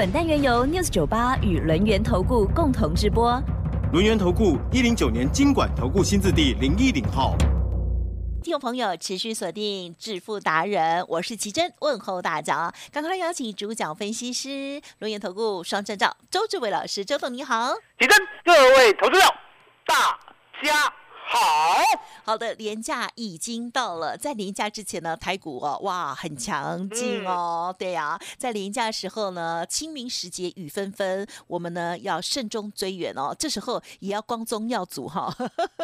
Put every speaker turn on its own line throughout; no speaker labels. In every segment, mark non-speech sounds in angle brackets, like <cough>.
本单元由 News 九八与轮源投顾共同直播。
轮源投顾一零九年经管投顾新字第零一零号。
听众朋友，持续锁定《致富达人》，我是奇珍，问候大家。赶快来邀请主讲分析师轮源投顾双证照周志伟老师，周董你好。
奇珍，各位投资者，大家。好
好的，年假已经到了。在年假之前呢，台股哦，哇，很强劲哦。对呀，在年假的时候呢，清明时节雨纷纷，我们呢要慎终追远哦。这时候也要光宗耀祖哈。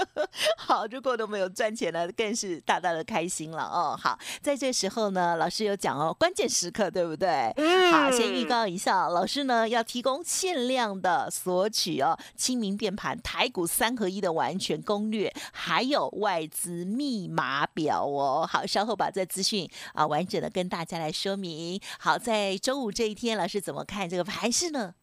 <laughs> 好，如果都没有赚钱呢，更是大大的开心了哦。好，在这时候呢，老师有讲哦，关键时刻对不对？好，先预告一下，老师呢要提供限量的索取哦，清明变盘台股三合一的完全攻略。还有外资密码表哦，好，稍后把这资讯啊完整的跟大家来说明。好，在周五这一天，老师怎么看这个盘势呢？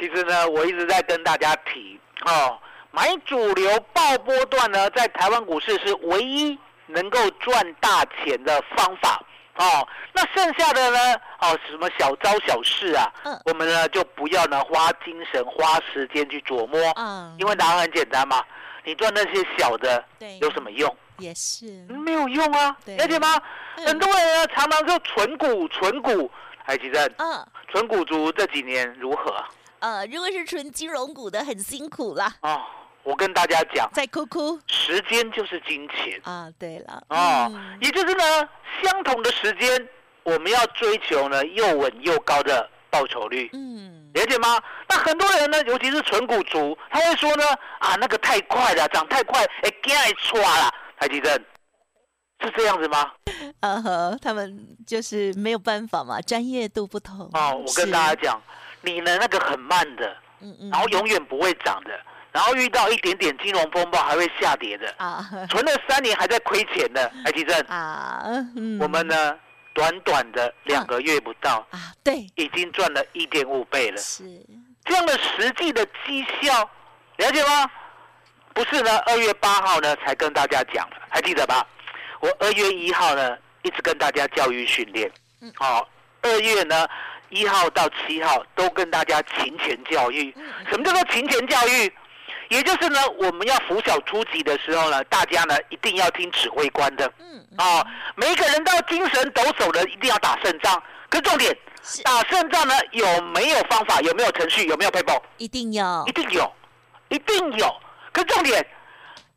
其实呢，我一直在跟大家提哦，买主流爆波段呢，在台湾股市是唯一能够赚大钱的方法哦。那剩下的呢，哦，什么小招小事啊，嗯，我们呢就不要呢花精神花时间去琢磨，嗯，因为答案很简单嘛。你赚那些小的，有什么用？
也是
没有用啊，了解吗？很多人呢常常说存股存股，海奇正，嗯，存股族这几年如何？
呃，如果是纯金融股的，很辛苦啦。哦，
我跟大家讲，
在哭哭，
时间就是金钱
啊。对了，
哦，也就是呢，相同的时间，我们要追求呢又稳又高的报酬率。嗯。了解吗？那很多人呢，尤其是纯股族，他会说呢，啊，那个太快了，涨太快，哎，惊来错了，台积电是这样子吗？
啊呵，他们就是没有办法嘛，专业度不同。
哦，我跟大家讲，你呢那个很慢的，嗯嗯，然后永远不会涨的，然后遇到一点点金融风暴还会下跌的，啊，存了三年还在亏钱的，台积电啊，嗯，我们呢？短短的两个月不到啊，
对，
已经赚了一点五倍了。是这样的实际的绩效，了解吗？不是呢，二月八号呢才跟大家讲的，还记得吧？我二月一号呢一直跟大家教育训练，嗯，好，二月呢一号到七号都跟大家勤钱教育。什么叫做勤钱教育？也就是呢，我们要拂晓出击的时候呢，大家呢一定要听指挥官的。嗯，啊，每一个人都要精神抖擞的，一定要打胜仗。可重点，打胜仗呢有没有方法？有没有程序？有没有 paper？
一定有，
一定有，一定有。可重点，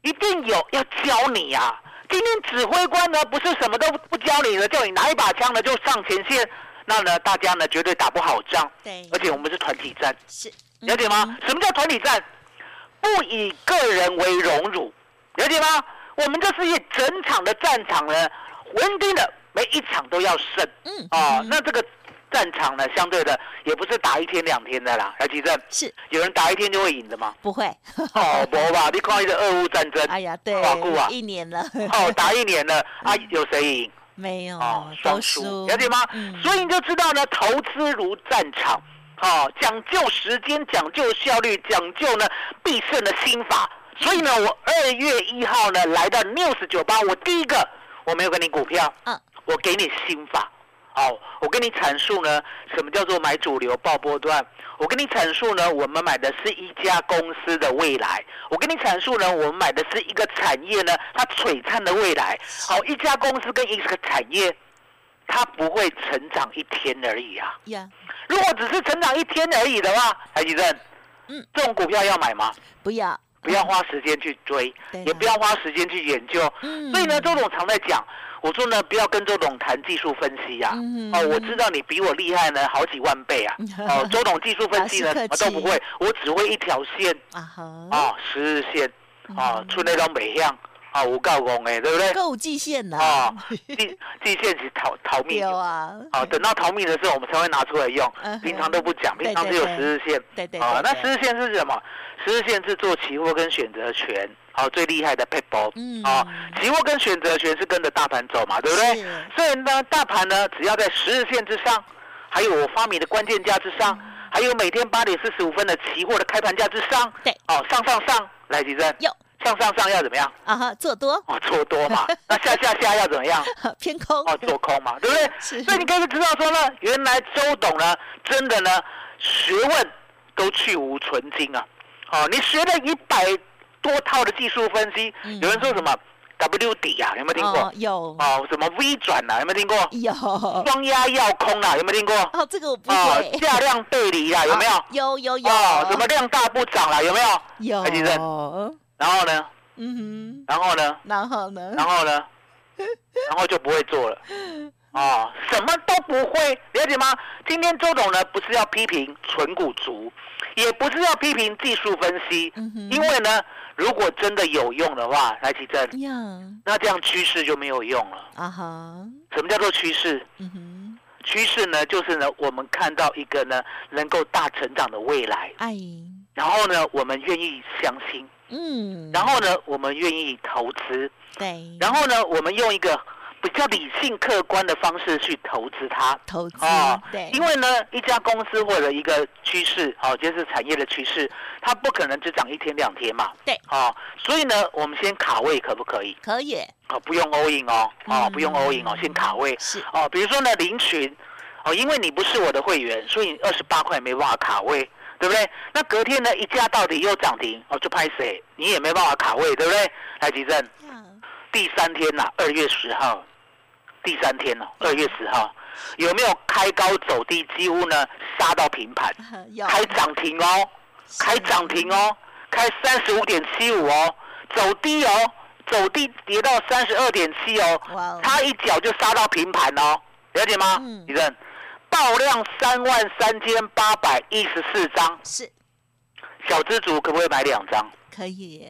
一定有要教你呀。今天指挥官呢不是什么都不教你的，叫你拿一把枪呢就上前线，那呢大家呢绝对打不好仗。
对，
而且我们是团体战，
是
了解吗？什么叫团体战？不以个人为荣辱，了解吗？我们这是一整场的战场呢，稳定的每一场都要胜。嗯，哦，那这个战场呢，相对的也不是打一天两天的啦。来，吉正，
是
有人打一天就会赢的吗？
不会。
哦，不吧？你看一个俄乌战争，
哎呀，对，啊，一年了。哦，
打一年了啊，有谁赢？
没有，哦，双输，
了解吗？所以你就知道呢，投资如战场。好，讲究时间，讲究效率，讲究呢必胜的心法。所以呢，我二月一号呢来到 news 酒吧，我第一个我没有给你股票，嗯，我给你心法。好，我跟你阐述呢什么叫做买主流爆波段。我跟你阐述呢，我们买的是一家公司的未来。我跟你阐述呢，我们买的是一个产业呢，它璀璨的未来。好，一家公司跟一个产业。它不会成长一天而已啊！呀，如果只是成长一天而已的话，海吉正，嗯，这种股票要买吗？
不要，
不要花时间去追，也不要花时间去研究。嗯，所以呢，周董常在讲，我说呢，不要跟周董谈技术分析呀。哦，我知道你比我厉害呢，好几万倍啊。哦，<laughs> 周董技术分析呢，什么都不会，我只会一条线啊，啊，十日线啊，出那张美向。啊，无告公哎，对不对？
够季线呐、
啊，季季线是逃 <laughs> 逃命。
啊，
啊，等到逃命的时候，我们才会拿出来用
嗯。
平常都不讲，平常只有十日线。
对对
啊，那十日线是什么？十日线是做期货跟选择权，好，最厉害的 p a p e
嗯
啊，期货跟选择权是跟着大盘走嘛，对不对
是？
所以呢，大盘呢，只要在十日线之上，还有我发明的关键价之上，还有每天八点四十五分的期货的开盘价之上，
对，
哦，上上上，来吉珍，
有
上上上要怎么样？
啊哈，做多
哦，做多嘛，<laughs> 那下下下要怎么样？
偏空
哦，做空嘛，对不对？<laughs>
是
所以你可以知道说呢，原来周董呢，真的呢，学问都去无存精啊。哦，你学了一百多套的技术分析，
嗯
有人说什么 W 底啊，有没有听过？
哦有
哦，什么 V 转啊，有没有听过？
有
双压要空啊，有没有听过？
哦，这个我不
哦
会，，
价量背离啊，有没有？
哦有有有
哦，什么量大不涨啦，有没有？
有
然后呢？
嗯哼
然后呢？
然后呢？
然后呢？<laughs> 然后就不会做了。哦，什么都不会，了解吗？今天周董呢，不是要批评纯股族，也不是要批评技术分析，
嗯
因为呢，如果真的有用的话，来奇珍，那这样趋势就没有用了。
啊哈，
什么叫做趋势？
嗯哼，
趋势呢，就是呢，我们看到一个呢能够大成长的未来，
哎，
然后呢，我们愿意相信，
嗯，
然后呢，我们愿意投资，
对，
然后呢，我们用一个比较理性客观的方式去投资它。
投资
哦，
对，
因为呢，一家公司或者一个趋势，哦，就是产业的趋势，它不可能只涨一天两天嘛。
对。
哦，所以呢，我们先卡位可不可以？
可以。
哦，不用 all in 哦，哦，
嗯。
不用 all in 哦，先卡位。
是。
哦，比如说呢，林群，哦，因为你不是我的会员，所以二十八块没办法卡位，对不对？那隔天呢，一价到底又涨停，哦，就拍谁，你也没办法卡位，对不对？来，吉正，
呀
第三天呐、二月十号，第三天哦，二月十号，有没有开高走低，几乎呢杀到平盘，<laughs>
有
开涨停哦，开涨停哦，开三十五点七五哦，走低哦，走低跌到三十二点七哦
哇哦，
差一脚就杀到平盘哦，了解吗
嗯？
李正，爆量三万三千八百一十四张，
是
小资族可不可以买两张？
可以，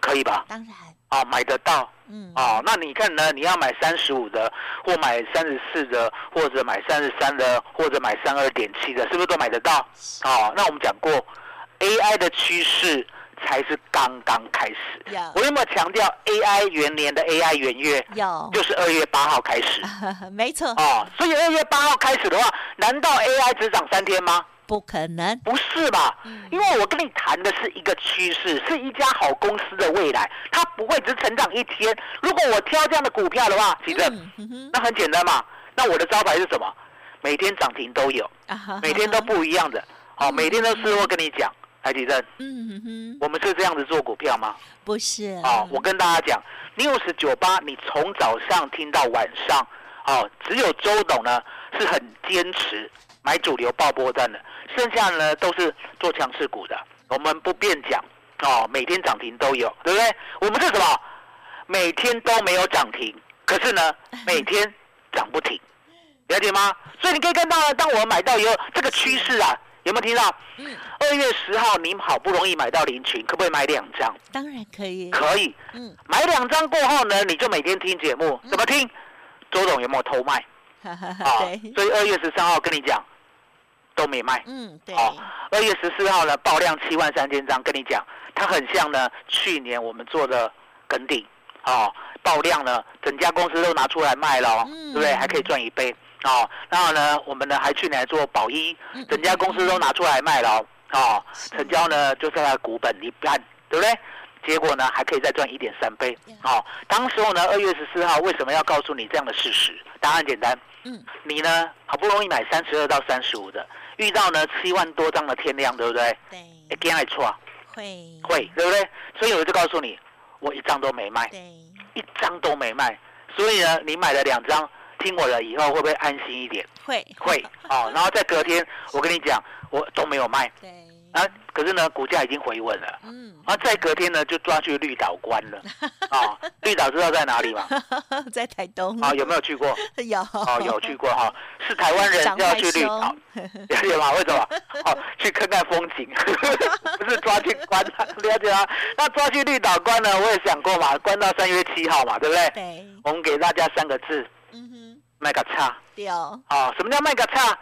可以吧？
当然，
啊，买得到。
嗯，
哦，那你看呢？你要买三十五的，或买三十四的，或者买三十三的，或者买三二点七的，是不是都买得到？哦，那我们讲过，AI 的趋势才是刚刚开始。
有
我有没有强调 AI 元年的 AI 元月
有，
就是二月八号开始？<laughs>
没错，
哦，所以二月八号开始的话，难道 AI 只涨三天吗？
不可能，
不是吧？因为我跟你谈的是一个趋势，是一家好公司的未来，它不会只成长一天。如果我挑这样的股票的话，其实、
嗯哼哼
那很简单嘛。那我的招牌是什么？每天涨停都有，每天都不一样的。好、每天都是我跟你讲，台积电，
嗯哼哼，
我们是这样子做股票吗？
不是
哦，我跟大家讲，news 九八，你从早上听到晚上，哦，只有周董呢是很坚持买主流爆波站的，剩下呢都是做强势股的，我们不便讲哦，每天涨停都有，对不对？我们是什么？每天都没有涨停，可是呢，<laughs> 每天涨不停，了解吗？所以你可以看到呢，当我们买到以后，这个趋势啊，有没有听到？
嗯，
二月十号你好不容易买到林群，可不可以买两张？
当然可以，
可以。
嗯，
买两张过后呢，你就每天听节目，怎么听？周董有没有偷卖 <laughs> 啊？所以二月十三号跟你讲都没卖。
嗯，对，
哦，二月十四号呢爆量七万三千张，跟你讲，它很像呢去年我们做的梗顶，哦，爆量呢整家公司都拿出来卖了哦，
嗯
对不对？还可以赚一倍哦。然后呢，我们呢还去年做保一，
嗯
整家公司都拿出来卖了哦，哦，成交呢就在它的股本一半，对不对？结果呢还可以再赚一点三倍，哦。当时候呢，二月十四号为什么要告诉你这样的事实？答案很简单，
嗯，
你呢好不容易买三十二到三十五的，遇到呢七万多张的天量，对不对？
对，
会惊来错，
会，
会，对不对？所以我就告诉你，我一张都没卖，
对，
一张都没卖。所以呢，你买了两张，听我的以后会不会安心一点？
会，
会哦。然后在隔天，我跟你讲，我都没有卖
对，
啊。可是呢，股价已经回稳了。
嗯，
啊，在隔天呢，就抓去绿岛关了。啊，<laughs> 绿岛知道在哪里吗？<laughs>
在台东，
啊，有没有去过？<laughs>
有，
哦，有去过哈，是台湾人
长
要去绿岛，了解吗？为什么？哦，去看看风景，不是抓去关，了解吗？那抓去绿岛关呢？我也想过嘛，关到三月七号嘛，对不对？
对，
我们给大家三个字，
嗯哼，
卖个差。
对哦，
哦，什么叫卖个差？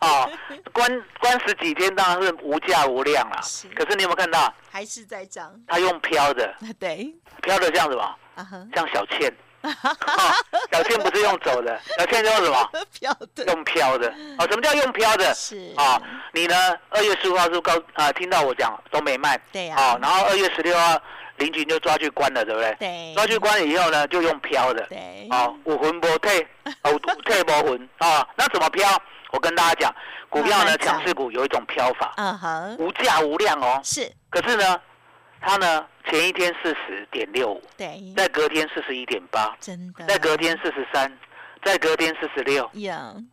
哦，<laughs> 关关十几天当然是无价无量啦
是。
可是你有没有看到，
还是在涨，
他用飘的，
对，
飘的像什么？
啊，
像小倩。<laughs> 哦，小倩不是用走的，<laughs> 小倩用什么？
飘的，
用飘的。哦，什么叫用飘的？
是
啊，你呢？二月十五号是告啊、听到我讲都没卖。
对呀
哦，然后二月十六号林群就抓去关了，对不对？
对
抓去关了以后呢，就用飘的。
对，
哦，五魂不退，<laughs> 有有退不魂啊。那怎么飘？我跟大家讲，股票呢，强势股有一种飘法，
嗯哼，
无价无量哦。
是，
可是呢，它呢前一天四十点六五，
对，
在隔天四十一点八，
真的，
在隔天四十三，再隔天四十六。
有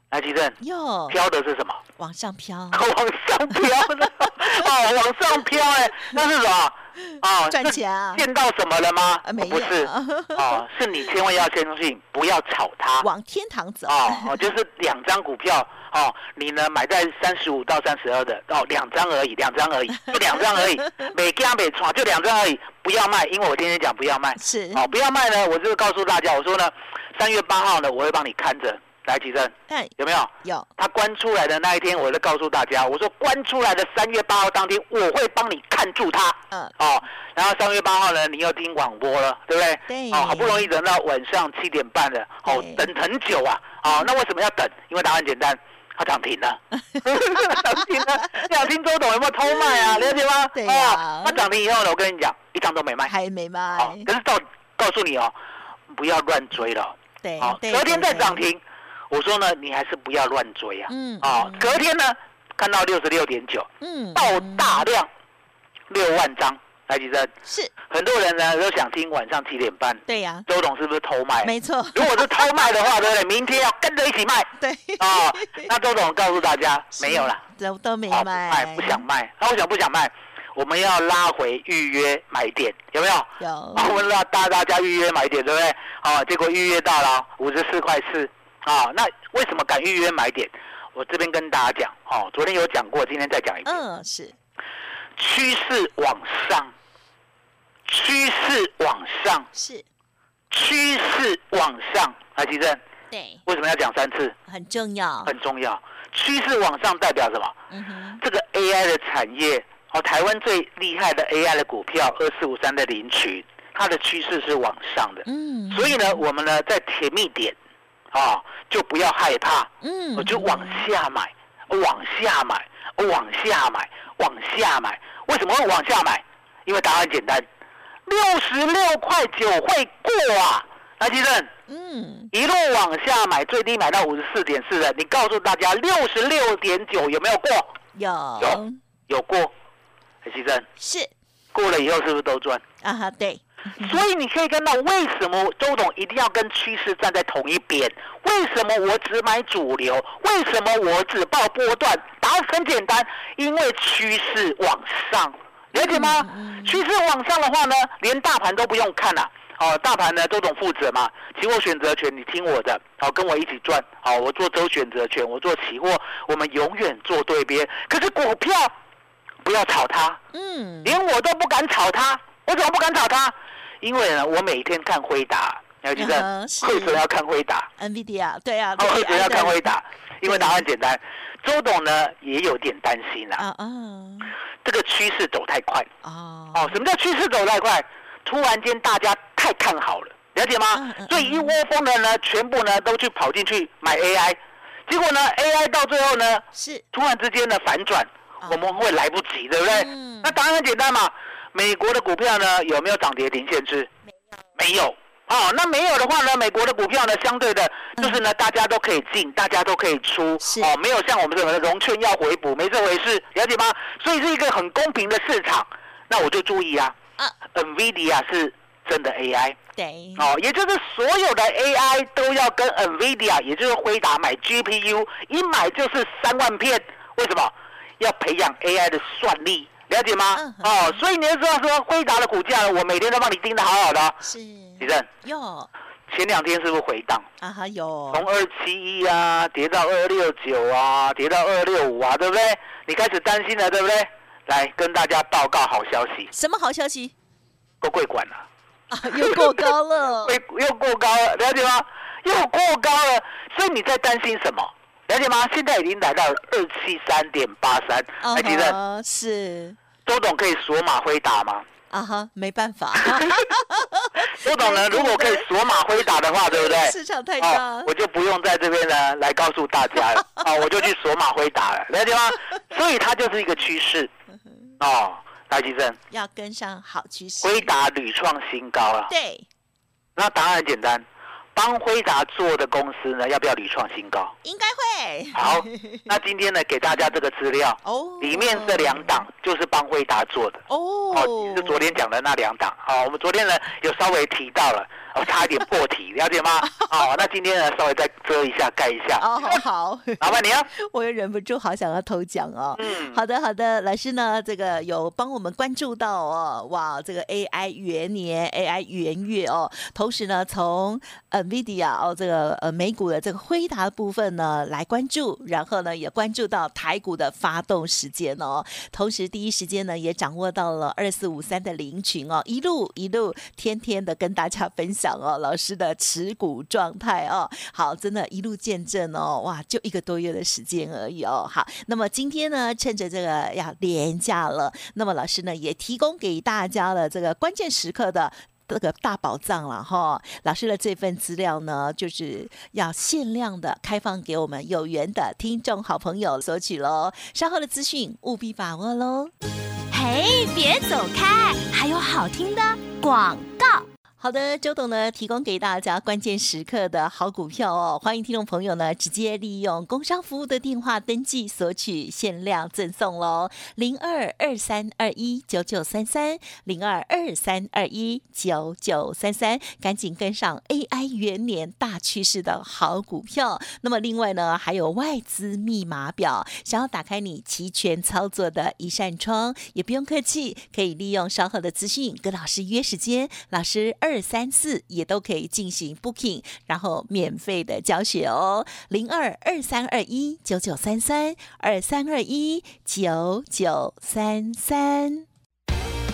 来，吉正，
有
飘的是什么？
往上飘，<laughs>
往上飘的 <laughs> 哦，往上飘哎，那是什么？哦，
赚
是
钱啊
见到什么了吗？
啊没有
不是，<laughs> 哦，是你千万要相信，不要炒它。
往天堂走，
哦哦，就是两张股票哦，你呢买在三十五到三十二的哦，两张而已，两张而已，就两张而已，每家每创就两张而已，不要卖，因为我天天讲不要卖。
是，
哦，不要卖呢，我就是告诉大家，我说呢，三月八号呢，我会帮你看着，来吉正
哎，
有没有？
有，
他关出来的那一天，我就告诉大家，我说关出来的三月八号当天，我会帮你看住他。
嗯，
哦，然后三月八号呢，你又听广播了，对不对？
对
哦，好不容易等到晚上七点半了，哦，等很久啊。哦，那为什么要等？因为答案简单，它涨停了。<laughs> 涨停了，想听周董有没有偷卖啊？<laughs> 了解吗？
对呀
哦，那涨停以后呢，我跟你讲，一张都没卖。
还没卖
哦，，可是告告诉你哦，不要乱追了。
对
好，，
对
隔天再
对
涨停，我说呢，你还是不要乱追啊。
嗯
啊
嗯，
隔天呢，看到六十六点九，
嗯，
爆大量六万张，来几声。
是，
很多人呢都想听晚上七点半，
对呀，
周董是不是偷卖？
没错，
如果是偷卖的话，对不对？明天要跟着一起卖 <laughs>
对，
啊。那周董告诉大家，
是
没有了，
都都没卖，
卖，不想卖。那为什么不想卖？我们要拉回预约买点，有没有？
有，
啊，我们让大大家预约买点，对不对？啊，结果预约到了五十四块四啊。那为什么敢预约买点？我这边跟大家讲，哦，昨天有讲过，今天再讲一遍。
嗯，是，
趋势往上，趋势往上，
是，
趋势往上。来，吉正，
对，
为什么要讲三次？
很重要，
很重要。趋势往上代表什么？
嗯哼，
这个 AI 的产业，哦，台湾最厉害的 AI 的股票二四五三的林群，它的趋势是往上的。
嗯，
所以呢，我们呢在甜蜜点，啊，就不要害怕，
嗯，
我就往下买，往下买，往下买，往下买。为什么会往下买？因为答案简单，六十六块九会过啊！来，吉正，
嗯，
一路往下买，最低买到五十四点四的，你告诉大家六十六点九有没有过？
有，
有有过。来，吉正，
是
过了以后是不是都赚？
啊哈，对，<laughs>
所以你可以看到，为什么周董一定要跟趋势站在同一边？为什么我只买主流？为什么我只报波段？答案很简单，因为趋势往上，了解吗？趋势往上的话呢，连大盘都不用看了、哦，大盘呢，周董负责嘛，期货选择权你听我的，好、跟我一起赚。好、我做周选择权，我做期货，我们永远做对边。可是股票不要炒它，
嗯，
连我都不敢炒它。我怎么不敢炒它？因为呢，我每天看辉达，要记
嗯
得
哼是
为什么要看辉达
？NVIDIA，对啊，
哦，为什么要看辉
达？
因为答案简单，周董呢也有点担心啦、
啊啊
这个趋势走太快。
哦，
哦，什么叫趋势走太快？突然间大家太看好了，了解吗？所以一窝蜂的呢，全部呢都去跑进去买 AI，结果呢 AI 到最后呢，
是
突然之间的反转，
啊
我们会来不及，对不对？
嗯
那答案很简单嘛，美国的股票呢有没有涨跌停限制？没有。哦，那没有的话呢，美国的股票呢，相对的，就是呢，大家都可以进，大家都可以出，哦，没有像我们这种融券要回补，没这回事，了解吗？所以是一个很公平的市场。那我就注意啊
啊
，，NVIDIA 是真的 AI，
对，
哦，也就是所有的 AI 都要跟 NVIDIA，也就是辉达买 GPU，一买就是三万片。为什么？要培养 AI 的算力，了解吗？
嗯
哦，所以你要知道说，辉达的股价，我每天都帮你盯得好好的。
是，
李正，
哟，
前两天是不是回档？
啊哈有
从二七一啊跌到二六九啊，跌到二六五啊，对不对？你开始担心了，对不对？来跟大家报告好消息，
什么好消息
过贵管了，
啊？又过高了，<laughs>
贵又过高了，了解吗？又过高了，所以你在担心什么？了解吗？现在已经来到二七三点八三，
啊
还记得
是。
周董可以锁码回答吗？
啊哈，没办法，<laughs>
周董呢，如果可以锁码回答的话，对不对？<laughs>
市场太
哦
大，，
我就不用在这边呢来告诉大家了，<laughs> 哦，我就去锁码回答了，了解吗？所以它就是一个趋势，哦，来吉正，
要跟上好趋势。
挥打屡创新高了，
对，
那答案很简单，帮辉达做的公司呢，要不要屡创新高？
应该会。
好，<laughs> 那今天呢，给大家这个资料，
哦，
里面这两档就是帮辉达做的。
哦，
哦，是昨天讲的那两档。好，我们昨天呢有稍微提到了，哦，差一点破题，了解吗？<laughs> 哦，那今天呢稍微再遮一下，盖一下。
哦，好好，
老板娘，
我又忍不住好想要偷奖哦。
嗯，
好的，好的，老师呢，这个有帮我们关注到哦，哇，这个 AI 元年、AI 元月哦，同时呢，从 NVIDIA 哦，这个呃美股的这个辉达部分呢来关注，然后呢也关注到台股的发动时间哦，同时第一时间呢也掌握到了二四五三的零群哦，一路一路天天的跟大家分享哦，老师的持股状态哦，好，真的，一路见证哦，哇，就一个多月的时间而已哦。好，那么今天呢，趁着这个要廉价了，那么老师呢也提供给大家了这个关键时刻的。这个大宝藏了哈，老师的这份资料呢，就是要限量的开放给我们有缘的听众好朋友索取喽。稍后的资讯务必把握喽。
嘿，别走开，还有好听的广告。
好的，周董呢提供给大家关键时刻的好股票哦，欢迎听众朋友呢直接利用工商服务的电话登记索取限量赠送喽，零二二三二一九九三三零二二三二一九九三三，赶紧跟上 AI 元年大趋势的好股票。那么另外呢，还有外资密码表，想要打开你齐全操作的一扇窗，也不用客气，可以利用稍后的资讯跟老师约时间，老师二二三四也都可以进行 booking，然后免费的教学哦，零二二三二一九九三三二三二一九九三三。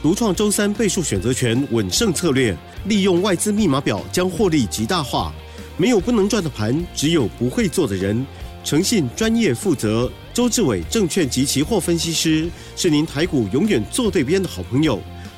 独创周三倍数选择权稳胜策略，利用外资密码表将获利极大化。没有不能赚的盘，只有不会做的人。诚信、专业、负责，周志伟证券及期货分析师是您台股永远做对边的好朋友。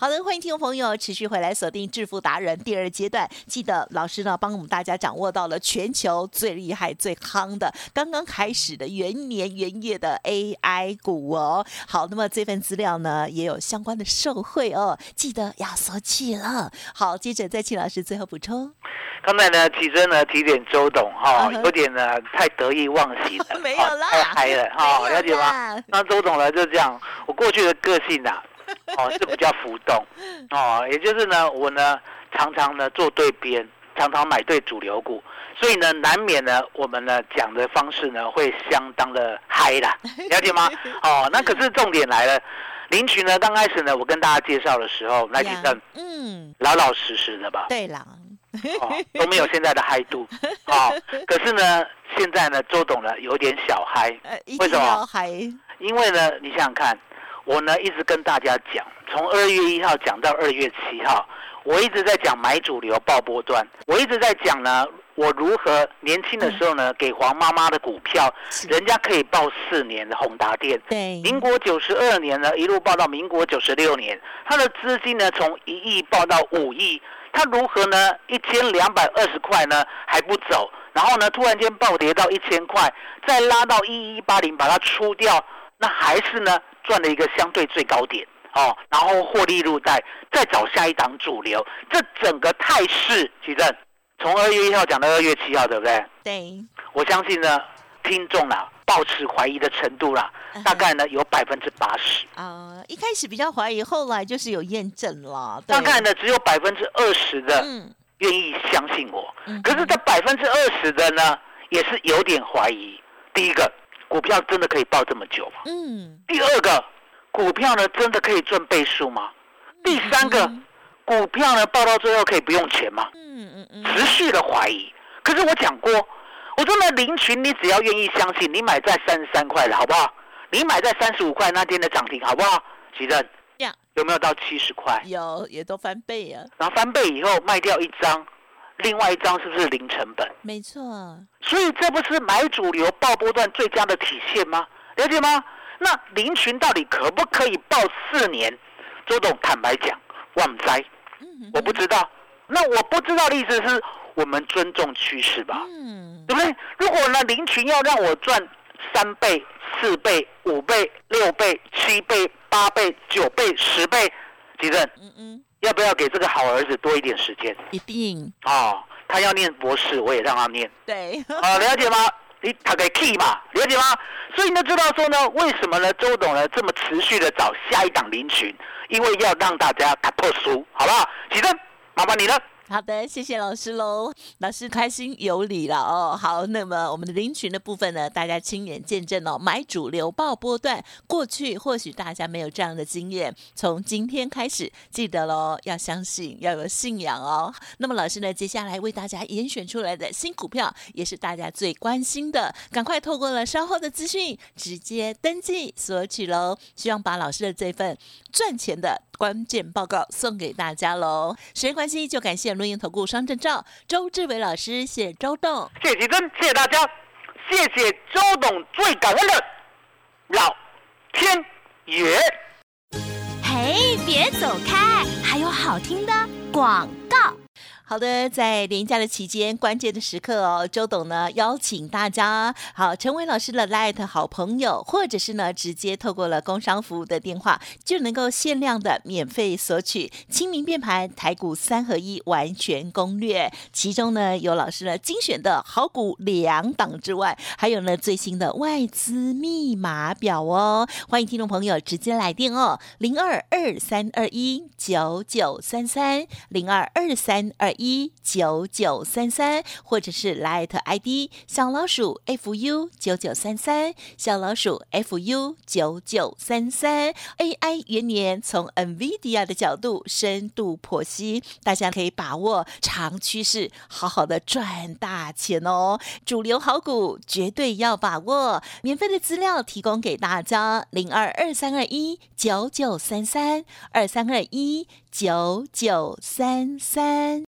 好的，欢迎听众朋友持续回来锁定致富达人第二阶段。记得老师呢帮我们大家掌握到了全球最厉害、最夯的刚刚开始的元年元月的 AI 股哦。好，那么这份资料呢也有相关的受惠哦，记得要索取了。好，接着再请老师最后补充。
刚才呢，其实呢提点周董哈、有点呢太得意忘形了，<laughs>
没有啦
哦太嗨了哈、了解吗？那周董呢就这样，我过去的个性呐、哦是比较浮动，哦，也就是呢，我呢常常呢做对边，常常买对主流股，所以呢难免呢我们呢讲的方式呢会相当的嗨啦，了解吗？<laughs> 哦，那可是重点来了，林群呢刚开始呢我跟大家介绍的时候，来几
呀
阵
嗯，
老老实实的吧，
对啦，
哦，都没有现在的嗨度，哦，可是呢，现在呢，周董呢有点小嗨，
呃，
为什么因为呢，你想想看，我呢一直跟大家讲，从二月一号讲到二月七号，我一直在讲买主流报波段，我一直在讲呢，我如何年轻的时候呢，给黄妈妈的股票，人家可以报四年的宏达电。
对
民国九十二年呢，一路报到民国九十六年，他的资金呢从一亿报到五亿，他如何呢？一千两百二十块呢还不走，然后呢突然间暴跌到一千块，再拉到一一八零把它出掉，那还是呢赚了一个相对最高点哦，然后获利入袋，再找下一档主流，这整个态势，其正从二月一号讲到二月七号，对不对？
对，
我相信呢，听众啦，抱持怀疑的程度啦，大概呢有百分之八十，
啊、一开始比较怀疑，后来就是有验证了，
大概呢只有百分之二十的
嗯，
愿意相信我
嗯。
可是这百分之二十的呢，也是有点怀疑。第一个，股票真的可以抱这么久吗？
嗯，
第二个，股票呢真的可以赚倍数吗？第三个，股票呢报到最后可以不用钱吗？
嗯嗯嗯，
持续的怀疑。可是我讲过，我说呢，林群你只要愿意相信，你买在三十三块了，好不好？你买在三十五块那天的涨停，好不好？奇正
呀，
有没有到七十块？
有也都翻倍啊，
然后翻倍以后卖掉一张，另外一张是不是零成本？
没错，
所以这不是买主流爆波段最佳的体现吗？了解吗？那林群到底可不可以报四年？周董坦白讲，万灾，
嗯
我不知道。那我不知道的意思是我们尊重趋势吧，
嗯，
对不对？如果呢林群要让我赚三倍、四倍、五倍、六倍、七倍、八倍、九倍、十倍，几正
嗯嗯，
要不要给这个好儿子多一点时间？
一定
哦，他要念博士，我也让他念。
对，
啊，了解吗？你他给 key 嘛，了解吗？所以呢，知道说呢，为什么呢？周董呢这么持续的找下一档林群，因为要让大家打破书，好不好？启正，麻烦你了。
好的，谢谢老师喽。老师开心有理了哦。好，那么我们的林群的部分呢，大家亲眼见证哦，买主流爆波段。过去或许大家没有这样的经验，从今天开始，记得喽，要相信，要有信仰哦。那么老师呢，接下来为大家严选出来的新股票，也是大家最关心的，赶快透过了稍后的资讯，直接登记索取喽。希望把老师的这份赚钱的关键报告送给大家喽。时间关系，就感谢录音投顾双证照周志伟老师，谢谢周董。
谢谢启正，谢谢大家，谢谢周董，最感恩的老天爷。
嘿，别走开，还有好听的广告。
好的，在连假的期间，关键的时刻哦，周董呢邀请大家好成为老师的 Light 好朋友，或者是呢直接透过了工商服务的电话，就能够限量的免费索取清明变盘台股三合一完全攻略，其中呢有老师呢精选的好股两档之外，还有呢最新的外资密码表哦，欢迎听众朋友直接来电哦，零二二三二一九九三三零二二三二一九九三三，或者是 Light ID 小老鼠 fu 九九三三，小老鼠 fu 九九三三。AI 元年从 NVIDIA 的角度深度剖析，大家可以把握长趋势，好好的赚大钱哦。主流好股绝对要把握，免费的资料提供给大家，零二二三二一九九三三二三二一九九三三。